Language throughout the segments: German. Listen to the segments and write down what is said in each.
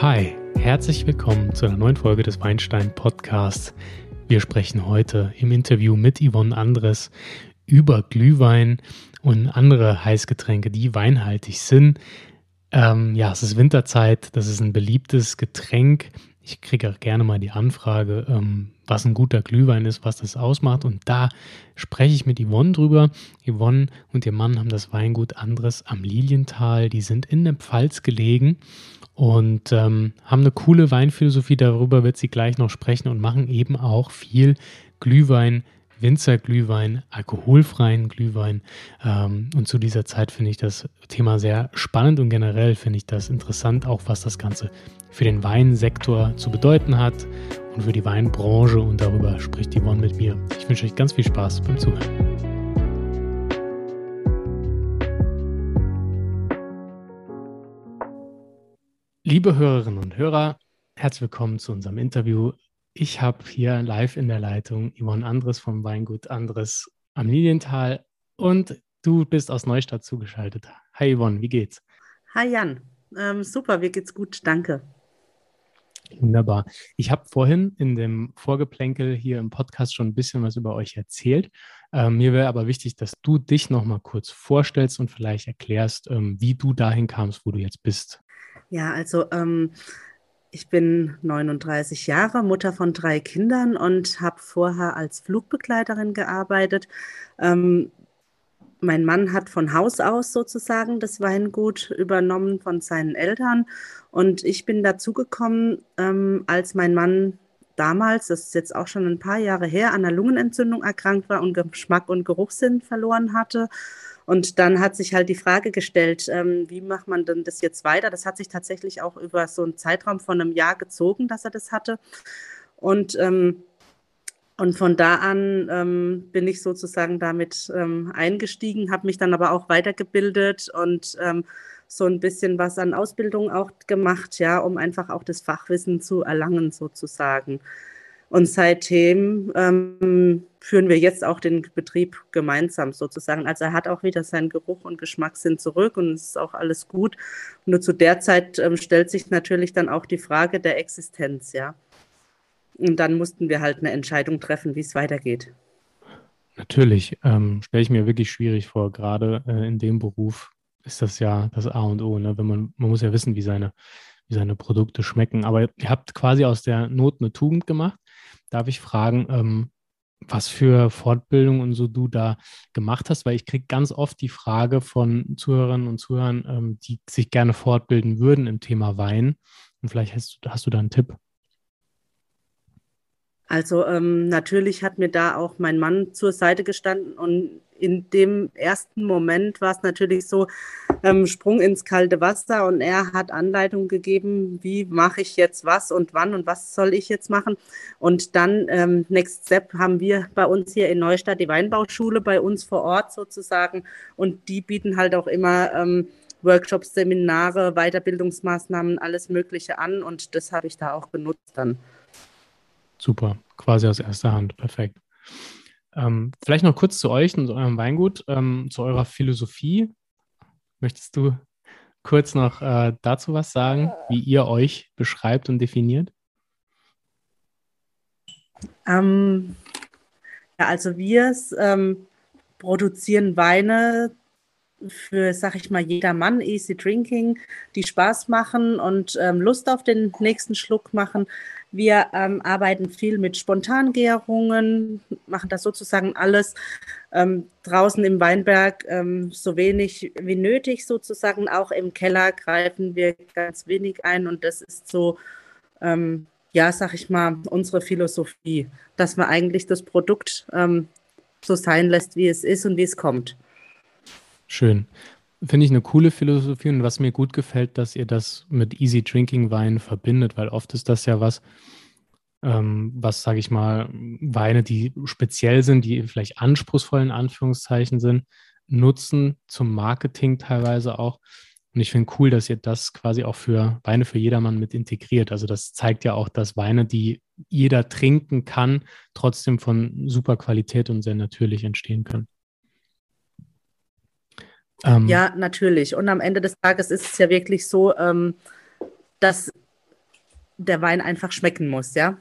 Hi, herzlich willkommen zu einer neuen Folge des Weinstein Podcasts. Wir sprechen heute im Interview mit Yvonne Andres über Glühwein und andere Heißgetränke, die weinhaltig sind. Ähm, ja, es ist Winterzeit, das ist ein beliebtes Getränk. Ich kriege auch gerne mal die Anfrage, ähm, was ein guter Glühwein ist, was das ausmacht. Und da spreche ich mit Yvonne drüber. Yvonne und ihr Mann haben das Weingut Andres am Lilienthal. Die sind in der Pfalz gelegen und ähm, haben eine coole Weinphilosophie. Darüber wird sie gleich noch sprechen und machen eben auch viel Glühwein Winzerglühwein, alkoholfreien Glühwein. Ähm, und zu dieser Zeit finde ich das Thema sehr spannend und generell finde ich das interessant, auch was das Ganze für den Weinsektor zu bedeuten hat und für die Weinbranche. Und darüber spricht Yvonne mit mir. Ich wünsche euch ganz viel Spaß beim Zuhören. Liebe Hörerinnen und Hörer, herzlich willkommen zu unserem Interview ich habe hier live in der Leitung Yvonne Andres vom Weingut Andres am Lilienthal und du bist aus Neustadt zugeschaltet. Hi Yvonne, wie geht's? Hi Jan, ähm, super, mir geht's gut, danke. Wunderbar. Ich habe vorhin in dem Vorgeplänkel hier im Podcast schon ein bisschen was über euch erzählt. Ähm, mir wäre aber wichtig, dass du dich noch mal kurz vorstellst und vielleicht erklärst, ähm, wie du dahin kamst, wo du jetzt bist. Ja, also ähm, ich bin 39 Jahre, Mutter von drei Kindern und habe vorher als Flugbegleiterin gearbeitet. Ähm, mein Mann hat von Haus aus sozusagen das Weingut übernommen von seinen Eltern und ich bin dazugekommen, ähm, als mein Mann damals, das ist jetzt auch schon ein paar Jahre her, an einer Lungenentzündung erkrankt war und Geschmack und Geruchssinn verloren hatte und dann hat sich halt die Frage gestellt, ähm, wie macht man denn das jetzt weiter? Das hat sich tatsächlich auch über so einen Zeitraum von einem Jahr gezogen, dass er das hatte. Und, ähm, und von da an ähm, bin ich sozusagen damit ähm, eingestiegen, habe mich dann aber auch weitergebildet und ähm, so ein bisschen was an Ausbildung auch gemacht, ja, um einfach auch das Fachwissen zu erlangen sozusagen. Und seitdem ähm, führen wir jetzt auch den Betrieb gemeinsam sozusagen. Also er hat auch wieder seinen Geruch und Geschmackssinn zurück und es ist auch alles gut. Nur zu der Zeit ähm, stellt sich natürlich dann auch die Frage der Existenz, ja. Und dann mussten wir halt eine Entscheidung treffen, wie es weitergeht. Natürlich, ähm, stelle ich mir wirklich schwierig vor, gerade äh, in dem Beruf ist das ja das A und O. Ne? Wenn man, man muss ja wissen, wie seine, wie seine Produkte schmecken. Aber ihr habt quasi aus der Not eine Tugend gemacht. Darf ich fragen, ähm, was für Fortbildung und so du da gemacht hast? Weil ich kriege ganz oft die Frage von Zuhörerinnen und Zuhörern, ähm, die sich gerne fortbilden würden im Thema Wein. Und vielleicht hast du, hast du da einen Tipp. Also ähm, natürlich hat mir da auch mein Mann zur Seite gestanden und in dem ersten Moment war es natürlich so, ähm, Sprung ins kalte Wasser und er hat Anleitung gegeben, wie mache ich jetzt was und wann und was soll ich jetzt machen. Und dann, ähm, Next Step, haben wir bei uns hier in Neustadt die Weinbauschule bei uns vor Ort sozusagen und die bieten halt auch immer ähm, Workshops, Seminare, Weiterbildungsmaßnahmen, alles Mögliche an und das habe ich da auch genutzt dann. Super, quasi aus erster Hand, perfekt. Ähm, vielleicht noch kurz zu euch und eurem Weingut, ähm, zu eurer Philosophie. Möchtest du kurz noch äh, dazu was sagen, wie ihr euch beschreibt und definiert? Ähm, ja, also wir ähm, produzieren Weine für, sag ich mal, jedermann, easy drinking, die Spaß machen und ähm, Lust auf den nächsten Schluck machen. Wir ähm, arbeiten viel mit Spontangärungen, machen das sozusagen alles ähm, draußen im Weinberg ähm, so wenig wie nötig sozusagen. Auch im Keller greifen wir ganz wenig ein und das ist so, ähm, ja, sag ich mal, unsere Philosophie, dass man eigentlich das Produkt ähm, so sein lässt, wie es ist und wie es kommt. Schön. Finde ich eine coole Philosophie und was mir gut gefällt, dass ihr das mit Easy Drinking Wein verbindet, weil oft ist das ja was, ähm, was, sage ich mal, Weine, die speziell sind, die vielleicht anspruchsvoll in Anführungszeichen sind, nutzen zum Marketing teilweise auch. Und ich finde cool, dass ihr das quasi auch für Weine für jedermann mit integriert. Also das zeigt ja auch, dass Weine, die jeder trinken kann, trotzdem von super Qualität und sehr natürlich entstehen können. Ähm, ja, natürlich. Und am Ende des Tages ist es ja wirklich so, ähm, dass der Wein einfach schmecken muss, ja.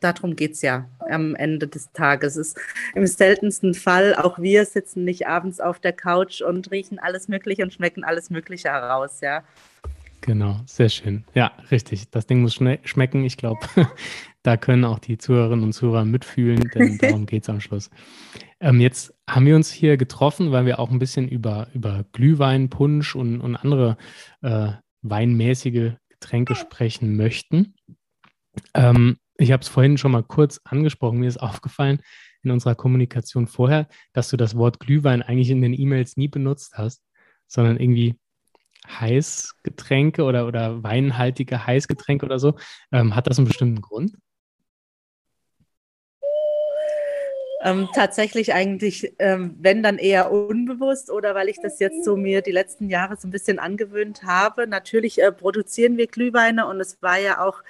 Darum geht es ja am Ende des Tages. Es ist im seltensten Fall, auch wir sitzen nicht abends auf der Couch und riechen alles Mögliche und schmecken alles Mögliche heraus, ja. Genau, sehr schön. Ja, richtig. Das Ding muss schmecken. Ich glaube, da können auch die Zuhörerinnen und Zuhörer mitfühlen, denn darum geht es am Schluss. Ähm, jetzt haben wir uns hier getroffen, weil wir auch ein bisschen über, über Glühwein, Punsch und, und andere äh, weinmäßige Getränke sprechen möchten. Ähm, ich habe es vorhin schon mal kurz angesprochen. Mir ist aufgefallen in unserer Kommunikation vorher, dass du das Wort Glühwein eigentlich in den E-Mails nie benutzt hast, sondern irgendwie Heißgetränke oder, oder weinhaltige Heißgetränke oder so. Ähm, hat das einen bestimmten Grund? Ähm, tatsächlich eigentlich, ähm, wenn dann eher unbewusst oder weil ich das jetzt so mir die letzten Jahre so ein bisschen angewöhnt habe. Natürlich äh, produzieren wir Glühweine und es war ja auch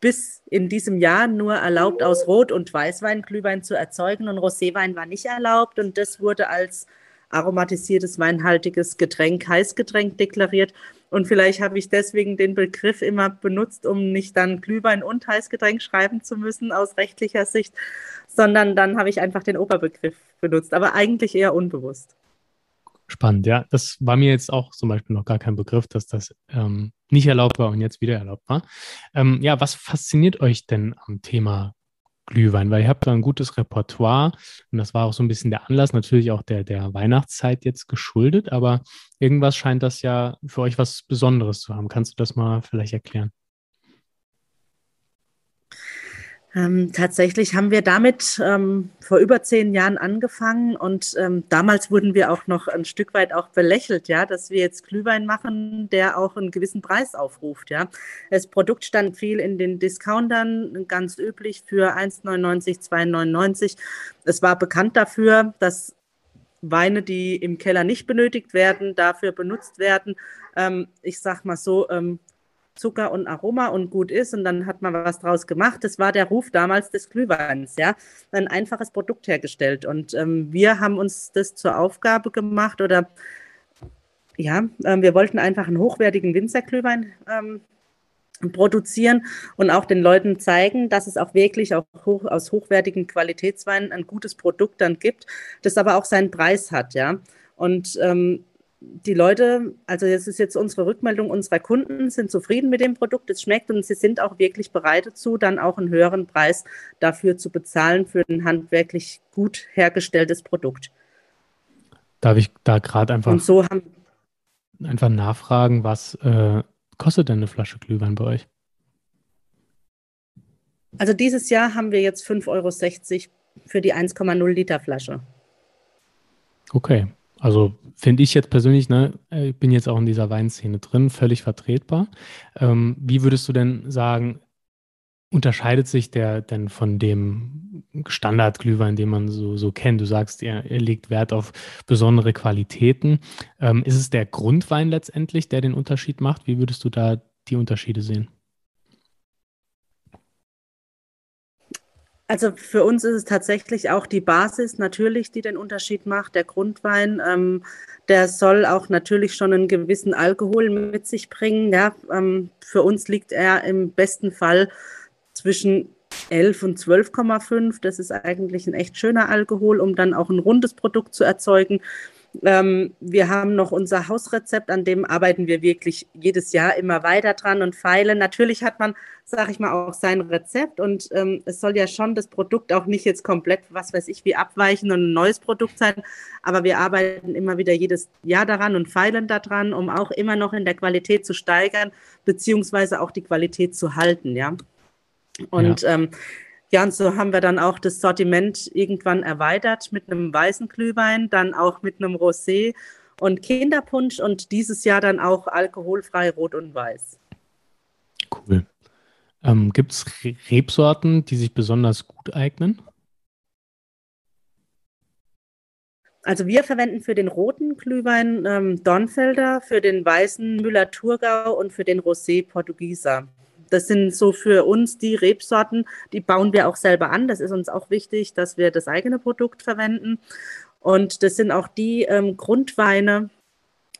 bis in diesem Jahr nur erlaubt, aus Rot- und Weißwein Glühwein zu erzeugen und Roséwein war nicht erlaubt und das wurde als aromatisiertes weinhaltiges Getränk, Heißgetränk deklariert. Und vielleicht habe ich deswegen den Begriff immer benutzt, um nicht dann Glühwein und Heißgetränk schreiben zu müssen aus rechtlicher Sicht, sondern dann habe ich einfach den Oberbegriff benutzt, aber eigentlich eher unbewusst. Spannend, ja. Das war mir jetzt auch zum Beispiel noch gar kein Begriff, dass das ähm, nicht erlaubt war und jetzt wieder erlaubt war. Ähm, ja, was fasziniert euch denn am Thema Glühwein, weil ihr habt da ein gutes Repertoire und das war auch so ein bisschen der Anlass, natürlich auch der, der Weihnachtszeit jetzt geschuldet, aber irgendwas scheint das ja für euch was Besonderes zu haben. Kannst du das mal vielleicht erklären? Ähm, tatsächlich haben wir damit ähm, vor über zehn Jahren angefangen und ähm, damals wurden wir auch noch ein Stück weit auch belächelt, ja, dass wir jetzt Glühwein machen, der auch einen gewissen Preis aufruft, ja. Das Produkt stand viel in den Discountern, ganz üblich für 1,99, 2,99. Es war bekannt dafür, dass Weine, die im Keller nicht benötigt werden, dafür benutzt werden. Ähm, ich sag mal so, ähm, Zucker und Aroma und gut ist und dann hat man was draus gemacht. Das war der Ruf damals des Glühweins, ja. Ein einfaches Produkt hergestellt und ähm, wir haben uns das zur Aufgabe gemacht oder ja, äh, wir wollten einfach einen hochwertigen Winzerglühwein ähm, produzieren und auch den Leuten zeigen, dass es auch wirklich auch hoch, aus hochwertigen Qualitätsweinen ein gutes Produkt dann gibt, das aber auch seinen Preis hat, ja. Und ähm, die Leute, also das ist jetzt unsere Rückmeldung unserer Kunden, sind zufrieden mit dem Produkt, es schmeckt und sie sind auch wirklich bereit dazu, dann auch einen höheren Preis dafür zu bezahlen für ein handwerklich gut hergestelltes Produkt. Darf ich da gerade einfach, und so haben, einfach nachfragen, was äh, kostet denn eine Flasche Glühwein bei euch? Also dieses Jahr haben wir jetzt 5,60 Euro für die 1,0 Liter Flasche. Okay, also finde ich jetzt persönlich, ne, ich bin jetzt auch in dieser Weinszene drin, völlig vertretbar. Ähm, wie würdest du denn sagen, unterscheidet sich der denn von dem Standardglühwein, den man so, so kennt? Du sagst, er, er legt Wert auf besondere Qualitäten. Ähm, ist es der Grundwein letztendlich, der den Unterschied macht? Wie würdest du da die Unterschiede sehen? Also für uns ist es tatsächlich auch die Basis natürlich, die den Unterschied macht. Der Grundwein, ähm, der soll auch natürlich schon einen gewissen Alkohol mit sich bringen. Ja, ähm, für uns liegt er im besten Fall zwischen 11 und 12,5. Das ist eigentlich ein echt schöner Alkohol, um dann auch ein rundes Produkt zu erzeugen. Ähm, wir haben noch unser Hausrezept, an dem arbeiten wir wirklich jedes Jahr immer weiter dran und feilen. Natürlich hat man, sage ich mal, auch sein Rezept und ähm, es soll ja schon das Produkt auch nicht jetzt komplett, was weiß ich, wie abweichen und ein neues Produkt sein, aber wir arbeiten immer wieder jedes Jahr daran und feilen daran, um auch immer noch in der Qualität zu steigern, beziehungsweise auch die Qualität zu halten, ja. Und ja. Ähm, ja, und so haben wir dann auch das Sortiment irgendwann erweitert mit einem weißen Glühwein, dann auch mit einem Rosé und Kinderpunsch und dieses Jahr dann auch alkoholfrei Rot und Weiß. Cool. Ähm, Gibt es Rebsorten, die sich besonders gut eignen? Also wir verwenden für den roten Glühwein ähm, Dornfelder, für den weißen Müller-Thurgau und für den Rosé Portugieser. Das sind so für uns die Rebsorten, die bauen wir auch selber an. Das ist uns auch wichtig, dass wir das eigene Produkt verwenden. Und das sind auch die ähm, Grundweine,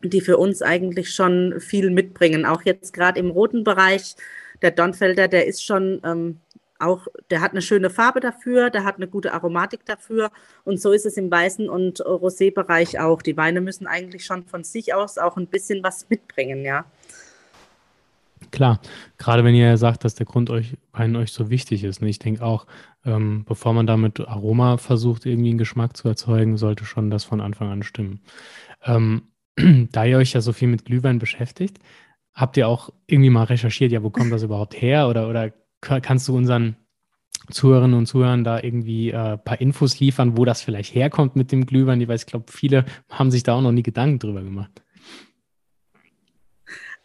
die für uns eigentlich schon viel mitbringen. Auch jetzt gerade im roten Bereich, der Dornfelder, der ist schon ähm, auch, der hat eine schöne Farbe dafür, der hat eine gute Aromatik dafür und so ist es im Weißen- und Rosé-Bereich auch. Die Weine müssen eigentlich schon von sich aus auch ein bisschen was mitbringen, ja. Klar, gerade wenn ihr sagt, dass der Grund euch, Wein euch so wichtig ist. Ne? Ich denke auch, ähm, bevor man damit Aroma versucht, irgendwie einen Geschmack zu erzeugen, sollte schon das von Anfang an stimmen. Ähm, da ihr euch ja so viel mit Glühwein beschäftigt, habt ihr auch irgendwie mal recherchiert, ja, wo kommt das überhaupt her? Oder, oder kannst du unseren Zuhörerinnen und Zuhörern da irgendwie ein äh, paar Infos liefern, wo das vielleicht herkommt mit dem Glühwein? Ich weiß, ich glaube, viele haben sich da auch noch nie Gedanken drüber gemacht.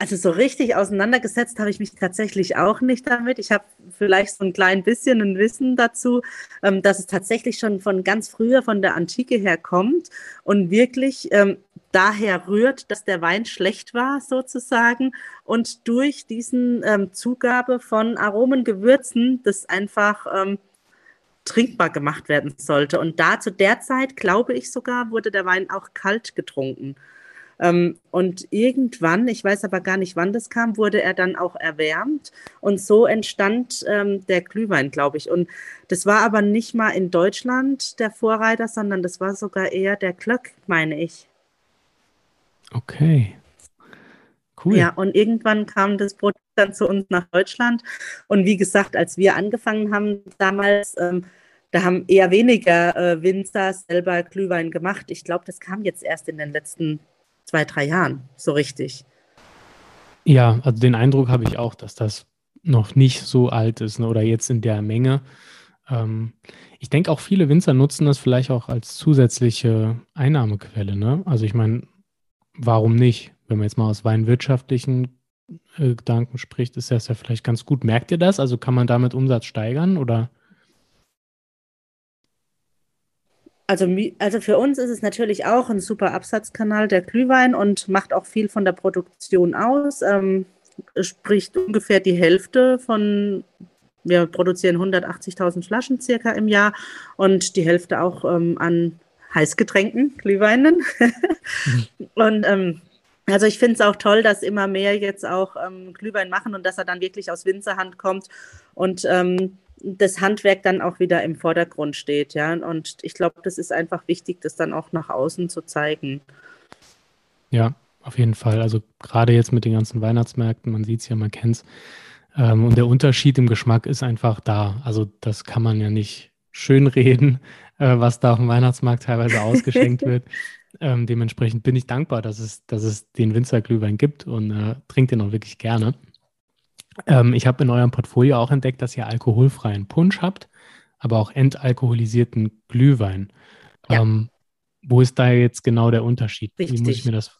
Also so richtig auseinandergesetzt habe ich mich tatsächlich auch nicht damit. Ich habe vielleicht so ein klein bisschen ein Wissen dazu, ähm, dass es tatsächlich schon von ganz früher, von der Antike her kommt und wirklich ähm, daher rührt, dass der Wein schlecht war sozusagen und durch diesen ähm, Zugabe von Aromen, Gewürzen, das einfach trinkbar gemacht werden sollte. Und da zu der Zeit, glaube ich sogar, wurde der Wein auch kalt getrunken. Ähm, und irgendwann, ich weiß aber gar nicht, wann das kam, wurde er dann auch erwärmt. Und so entstand ähm, der Glühwein, glaube ich. Und das war aber nicht mal in Deutschland der Vorreiter, sondern das war sogar eher der Glöck, meine ich. Okay. Cool. Ja, und irgendwann kam das Produkt dann zu uns nach Deutschland. Und wie gesagt, als wir angefangen haben damals, ähm, da haben eher weniger äh, Winzer selber Glühwein gemacht. Ich glaube, das kam jetzt erst in den letzten zwei, drei Jahren so richtig. Ja, also den Eindruck habe ich auch, dass das noch nicht so alt ist ne, oder jetzt in der Menge. Ähm, ich denke auch viele Winzer nutzen das vielleicht auch als zusätzliche Einnahmequelle. Ne? Also ich meine, warum nicht? Wenn man jetzt mal aus weinwirtschaftlichen äh, Gedanken spricht, ist das ja vielleicht ganz gut. Merkt ihr das? Also kann man damit Umsatz steigern oder? Also, also für uns ist es natürlich auch ein super Absatzkanal der Glühwein und macht auch viel von der Produktion aus. Ähm, spricht ungefähr die Hälfte von, wir produzieren 180.000 Flaschen circa im Jahr und die Hälfte auch ähm, an Heißgetränken, Glühweinen. Und ähm, also ich finde es auch toll, dass immer mehr jetzt auch ähm, Glühwein machen und dass er dann wirklich aus Winzerhand kommt. Und ähm, das Handwerk dann auch wieder im Vordergrund steht, ja. Und ich glaube, das ist einfach wichtig, das dann auch nach außen zu zeigen. Ja, auf jeden Fall. Also gerade jetzt mit den ganzen Weihnachtsmärkten, man sieht es ja, man kennt es. Ähm, und der Unterschied im Geschmack ist einfach da. Also das kann man ja nicht schönreden, äh, was da auf dem Weihnachtsmarkt teilweise ausgeschenkt wird. Ähm, dementsprechend bin ich dankbar, dass es, dass es den Winzerglühwein gibt und äh, trinke den auch wirklich gerne. Ähm, ich habe in eurem Portfolio auch entdeckt, dass ihr alkoholfreien Punsch habt, aber auch entalkoholisierten Glühwein. Ja. Ähm, wo ist da jetzt genau der Unterschied? Richtig. Wie muss ich mir das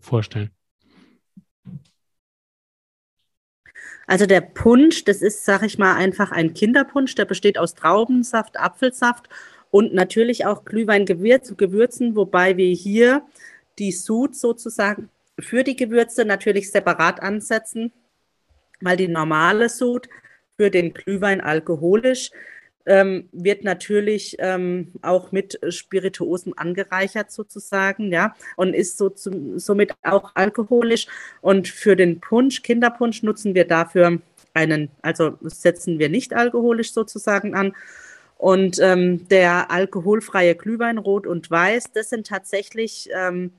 vorstellen? Also der Punsch, das ist, sag ich mal, einfach ein Kinderpunsch, der besteht aus Traubensaft, Apfelsaft und natürlich auch Glühweingewürzen, wobei wir hier die Sud sozusagen für die Gewürze natürlich separat ansetzen weil die normale Sud für den Glühwein alkoholisch ähm, wird natürlich ähm, auch mit Spirituosen angereichert sozusagen, ja, und ist so zum, somit auch alkoholisch. Und für den Punsch, Kinderpunsch, nutzen wir dafür einen, also setzen wir nicht alkoholisch sozusagen an. Und ähm, der alkoholfreie Glühwein, Rot und Weiß, das sind tatsächlich ähm,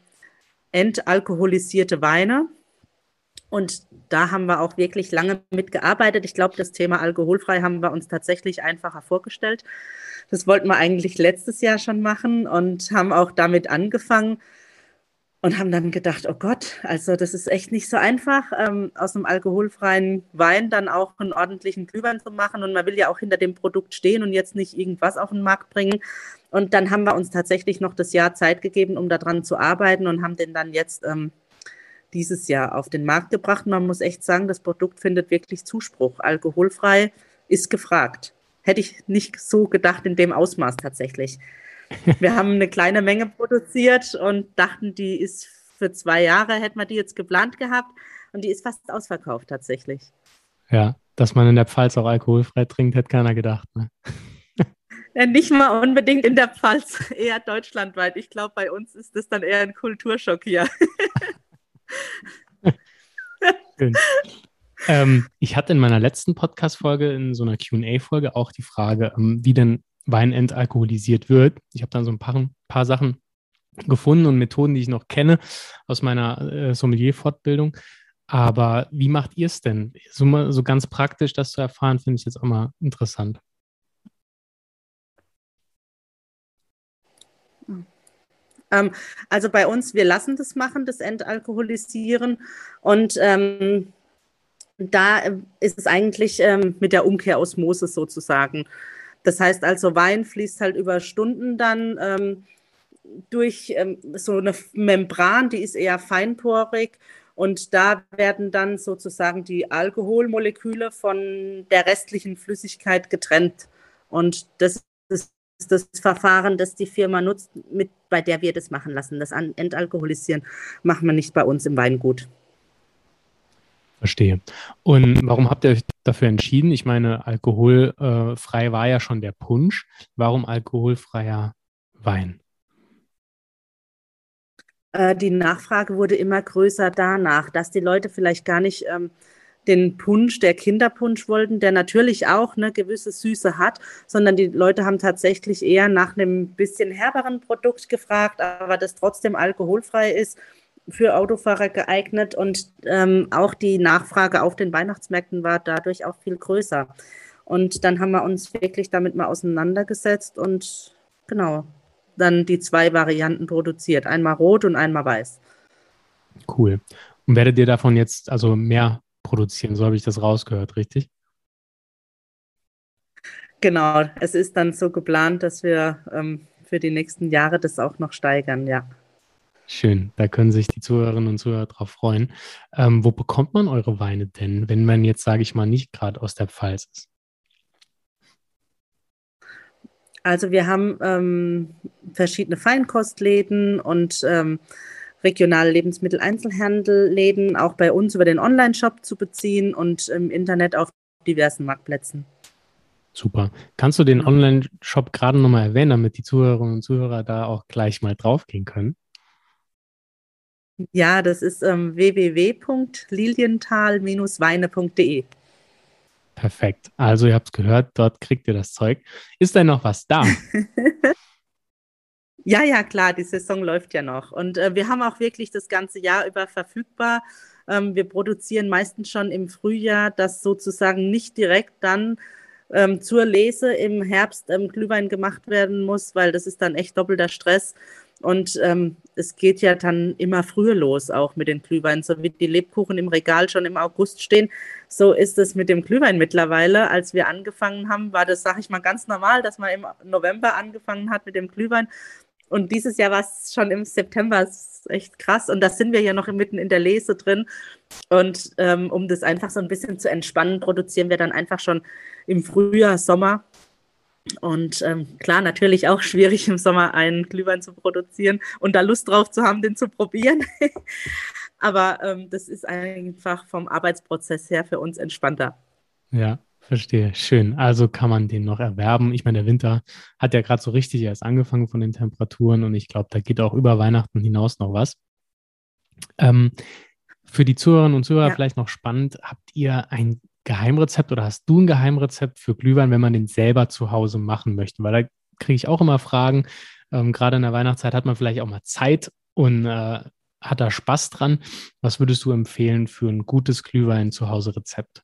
entalkoholisierte Weine. Und da haben wir auch wirklich lange mitgearbeitet. Ich glaube, das Thema alkoholfrei haben wir uns tatsächlich einfacher vorgestellt. Das wollten wir eigentlich letztes Jahr schon machen und haben auch damit angefangen und haben dann gedacht, oh Gott, also das ist echt nicht so einfach, ähm, aus einem alkoholfreien Wein dann auch einen ordentlichen Glühwein zu machen. Und man will ja auch hinter dem Produkt stehen und jetzt nicht irgendwas auf den Markt bringen. Und dann haben wir uns tatsächlich noch das Jahr Zeit gegeben, um daran zu arbeiten und haben den dann jetzt ähm, dieses Jahr auf den Markt gebracht. Man muss echt sagen, das Produkt findet wirklich Zuspruch. Alkoholfrei ist gefragt. Hätte ich nicht so gedacht in dem Ausmaß tatsächlich. Wir haben eine kleine Menge produziert und dachten, die ist für zwei Jahre, hätten wir die jetzt geplant gehabt und die ist fast ausverkauft tatsächlich. Ja, dass man in der Pfalz auch alkoholfrei trinkt, hätte keiner gedacht. Ne? Ja, nicht mal unbedingt in der Pfalz, eher deutschlandweit. Ich glaube, bei uns ist das dann eher ein Kulturschock hier. Ähm, ich hatte in meiner letzten Podcast-Folge, in so einer QA-Folge, auch die Frage, ähm, wie denn Wein entalkoholisiert wird. Ich habe dann so ein paar, paar Sachen gefunden und Methoden, die ich noch kenne aus meiner äh, Sommelier-Fortbildung. Aber wie macht ihr es denn? So, so ganz praktisch das zu erfahren, finde ich jetzt auch mal interessant. Ähm, also bei uns, wir lassen das machen, das Entalkoholisieren. Und ähm, da ist es eigentlich ähm, mit der Umkehrosmose sozusagen. Das heißt also, Wein fließt halt über Stunden dann ähm, durch ähm, so eine Membran, die ist eher feinporig. Und da werden dann sozusagen die Alkoholmoleküle von der restlichen Flüssigkeit getrennt. Und das das Verfahren, das die Firma nutzt, mit, bei der wir das machen lassen. Das Entalkoholisieren machen wir nicht bei uns im Weingut. Verstehe. Und warum habt ihr euch dafür entschieden? Ich meine, alkoholfrei war ja schon der Punsch. Warum alkoholfreier Wein? Äh, die Nachfrage wurde immer größer danach, dass die Leute vielleicht gar nicht ähm, den Punsch, der Kinderpunsch wollten, der natürlich auch eine gewisse Süße hat, sondern die Leute haben tatsächlich eher nach einem bisschen herberen Produkt gefragt, aber das trotzdem alkoholfrei ist, für Autofahrer geeignet und ähm, auch die Nachfrage auf den Weihnachtsmärkten war dadurch auch viel größer. Und dann haben wir uns wirklich damit mal auseinandergesetzt und genau, dann die zwei Varianten produziert, einmal rot und einmal weiß. Cool. Und werdet ihr davon jetzt also mehr produzieren. So habe ich das rausgehört, richtig? Genau, es ist dann so geplant, dass wir ähm, für die nächsten Jahre das auch noch steigern, ja. Schön, da können sich die Zuhörerinnen und Zuhörer drauf freuen. Ähm, wo bekommt man eure Weine denn, wenn man jetzt, sage ich mal, nicht gerade aus der Pfalz ist? Also wir haben ähm, verschiedene Feinkostläden und ähm, regionale Lebensmitteleinzelhandelläden auch bei uns über den Online-Shop zu beziehen und im Internet auf diversen Marktplätzen. Super. Kannst du den. Online-Shop gerade nochmal erwähnen, damit die Zuhörerinnen und Zuhörer da auch gleich mal draufgehen können? Ja, das ist ähm, www.lilienthal-weine.de. Perfekt. Also ihr habt es gehört, dort kriegt ihr das Zeug. Ist denn noch was da? Ja, ja, klar, die Saison läuft ja noch. Und äh, wir haben auch wirklich das ganze Jahr über verfügbar. Ähm, wir produzieren meistens schon im Frühjahr, dass sozusagen nicht direkt dann ähm, zur Lese im Herbst ähm, Glühwein gemacht werden muss, weil das ist dann echt doppelter Stress. Und ähm, es geht ja dann immer früher los, auch mit den Glühweinen. So wie die Lebkuchen im Regal schon im August stehen, so ist es mit dem Glühwein mittlerweile. Als wir angefangen haben, war das, sag ich mal, ganz normal, dass man im November angefangen hat mit dem Glühwein. Und dieses Jahr war es schon im September, ist echt krass. Und da sind wir ja noch mitten in der Lese drin. Und ähm, um das einfach so ein bisschen zu entspannen, produzieren wir dann einfach schon im Frühjahr, Sommer. Und ähm, klar, natürlich auch schwierig im Sommer einen Glühwein zu produzieren und da Lust drauf zu haben, den zu probieren. Aber ähm, das ist einfach vom Arbeitsprozess her für uns entspannter. Ja, Verstehe, schön. Also kann man den noch erwerben. Ich meine, der Winter hat ja gerade so richtig erst angefangen von den Temperaturen und ich glaube, da geht auch über Weihnachten hinaus noch was. Ähm, für die Zuhörerinnen und Zuhörer ja. vielleicht noch spannend, habt ihr ein Geheimrezept oder hast du ein Geheimrezept für Glühwein, wenn man den selber zu Hause machen möchte? Weil da kriege ich auch immer Fragen. Ähm, gerade in der Weihnachtszeit hat man vielleicht auch mal Zeit und äh, hat da Spaß dran. Was würdest du empfehlen für ein gutes Glühwein zu Hause Rezept?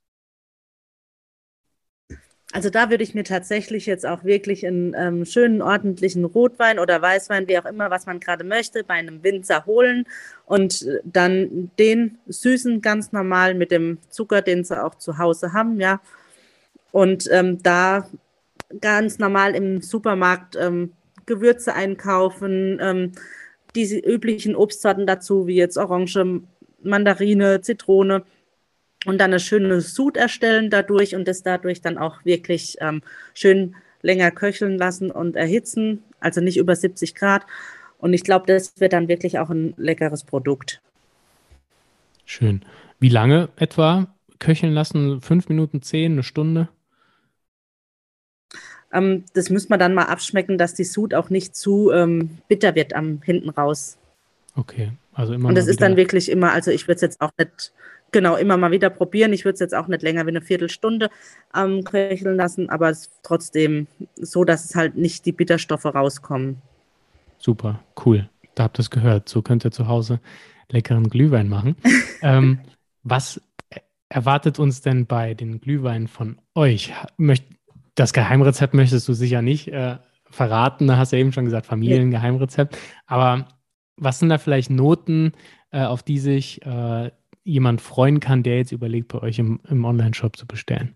Also da würde ich mir tatsächlich jetzt auch wirklich einen ähm, schönen, ordentlichen Rotwein oder Weißwein, wie auch immer, was man gerade möchte, bei einem Winzer holen und äh, dann den süßen ganz normal mit dem Zucker, den sie auch zu Hause haben, ja. Und ähm, da ganz normal im Supermarkt ähm, Gewürze einkaufen, ähm, diese üblichen Obstsorten dazu, wie jetzt Orange, Mandarine, Zitrone und dann eine schöne Sud erstellen dadurch und das dadurch dann auch wirklich ähm, schön länger köcheln lassen und erhitzen, also nicht über 70 Grad. Und ich glaube, das wird dann wirklich auch ein leckeres Produkt. Schön. Wie lange etwa köcheln lassen? Fünf Minuten, zehn, eine Stunde? Ähm, das müsste man dann mal abschmecken, dass die Sud auch nicht zu ähm, bitter wird am hinten raus. Okay, also immer. Und das ist dann wirklich immer, also ich würde es jetzt auch nicht genau, immer mal wieder probieren. Ich würde es jetzt auch nicht länger wie eine Viertelstunde ähm, köcheln lassen, aber es ist trotzdem so, dass es halt nicht die Bitterstoffe rauskommen. Super, cool. Da habt ihr es gehört. So könnt ihr zu Hause leckeren Glühwein machen. ähm, was erwartet uns denn bei den Glühweinen von euch? Möcht, das Geheimrezept möchtest du sicher nicht äh, verraten. Da hast du ja eben schon gesagt, Familiengeheimrezept. Aber was sind da vielleicht Noten, äh, auf die sich äh, jemand freuen kann, der jetzt überlegt, bei euch im, im Online-Shop zu bestellen?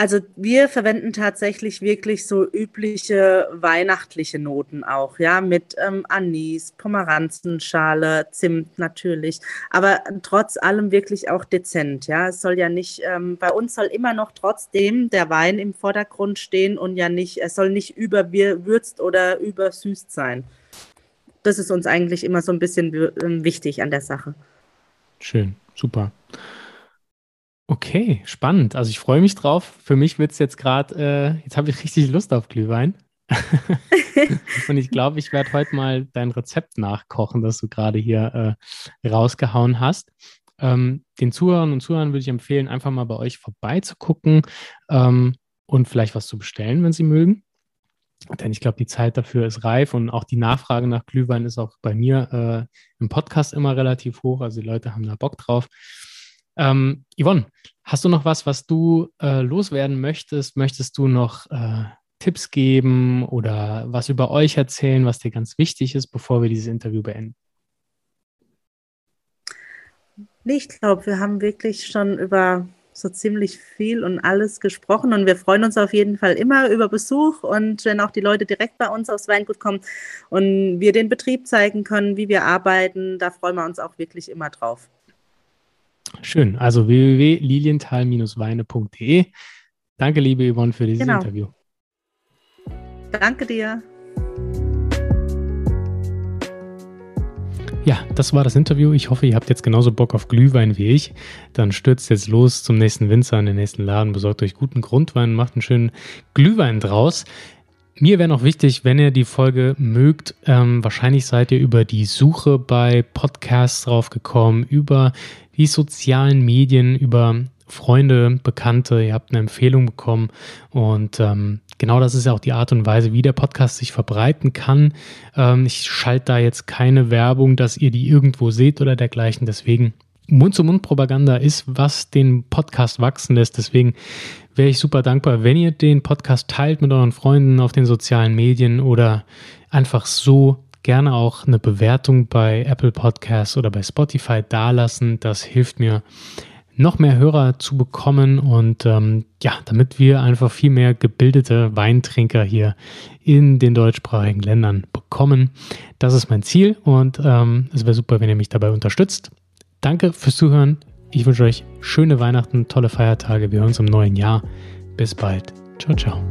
Also wir verwenden tatsächlich wirklich so übliche weihnachtliche Noten auch, ja, mit ähm, Anis, Pomeranzenschale, Zimt natürlich, aber trotz allem wirklich auch dezent, ja. Es soll ja nicht, ähm, bei uns soll immer noch trotzdem der Wein im Vordergrund stehen und ja nicht, es soll nicht überwürzt oder übersüßt sein. Das ist uns eigentlich immer so ein bisschen ähm, wichtig an der Sache. Schön, super. Okay, spannend. Also ich freue mich drauf. Für mich wird es jetzt gerade, äh, jetzt habe ich richtig Lust auf Glühwein. und ich glaube, ich werde heute mal dein Rezept nachkochen, das du gerade hier äh, rausgehauen hast. Ähm, den Zuhörern und Zuhörern würde ich empfehlen, einfach mal bei euch vorbeizugucken ähm, und vielleicht was zu bestellen, wenn sie mögen. Denn ich glaube, die Zeit dafür ist reif und auch die Nachfrage nach Glühwein ist auch bei mir äh, im Podcast immer relativ hoch. Also die Leute haben da Bock drauf. Ähm, Yvonne, hast du noch was, was du äh, loswerden möchtest? Möchtest du noch äh, Tipps geben oder was über euch erzählen, was dir ganz wichtig ist, bevor wir dieses Interview beenden? Ich glaube, wir haben wirklich schon über so ziemlich viel und alles gesprochen und wir freuen uns auf jeden Fall immer über Besuch und wenn auch die Leute direkt bei uns aufs Weingut kommen und wir den Betrieb zeigen können, wie wir arbeiten, da freuen wir uns auch wirklich immer drauf. Schön. Also www.lilienthal-weine.de. Danke, liebe Yvonne, für dieses genau. Interview. Danke dir. Ja, das war das Interview. Ich hoffe, ihr habt jetzt genauso Bock auf Glühwein wie ich. Dann stürzt jetzt los zum nächsten Winzer in den nächsten Laden, besorgt euch guten Grundwein, macht einen schönen Glühwein draus. Mir wäre noch wichtig, wenn ihr die Folge mögt, ähm, wahrscheinlich seid ihr über die Suche bei Podcasts draufgekommen, über die sozialen Medien, über Freunde, Bekannte, ihr habt eine Empfehlung bekommen und ähm, genau das ist ja auch die Art und Weise, wie der Podcast sich verbreiten kann. Ähm, ich schalte da jetzt keine Werbung, dass ihr die irgendwo seht oder dergleichen, deswegen Mund-zu-Mund-Propaganda ist, was den Podcast wachsen lässt. Deswegen wäre ich super dankbar, wenn ihr den Podcast teilt mit euren Freunden auf den sozialen Medien oder einfach so gerne auch eine Bewertung bei Apple Podcasts oder bei Spotify dalassen. Das hilft mir, noch mehr Hörer zu bekommen und ähm, ja, damit wir einfach viel mehr gebildete Weintrinker hier in den deutschsprachigen Ländern bekommen. Das ist mein Ziel und ähm, es wäre super, wenn ihr mich dabei unterstützt. Danke fürs Zuhören. Ich wünsche euch schöne Weihnachten, tolle Feiertage. Wir hören uns im neuen Jahr. Bis bald. Ciao, ciao.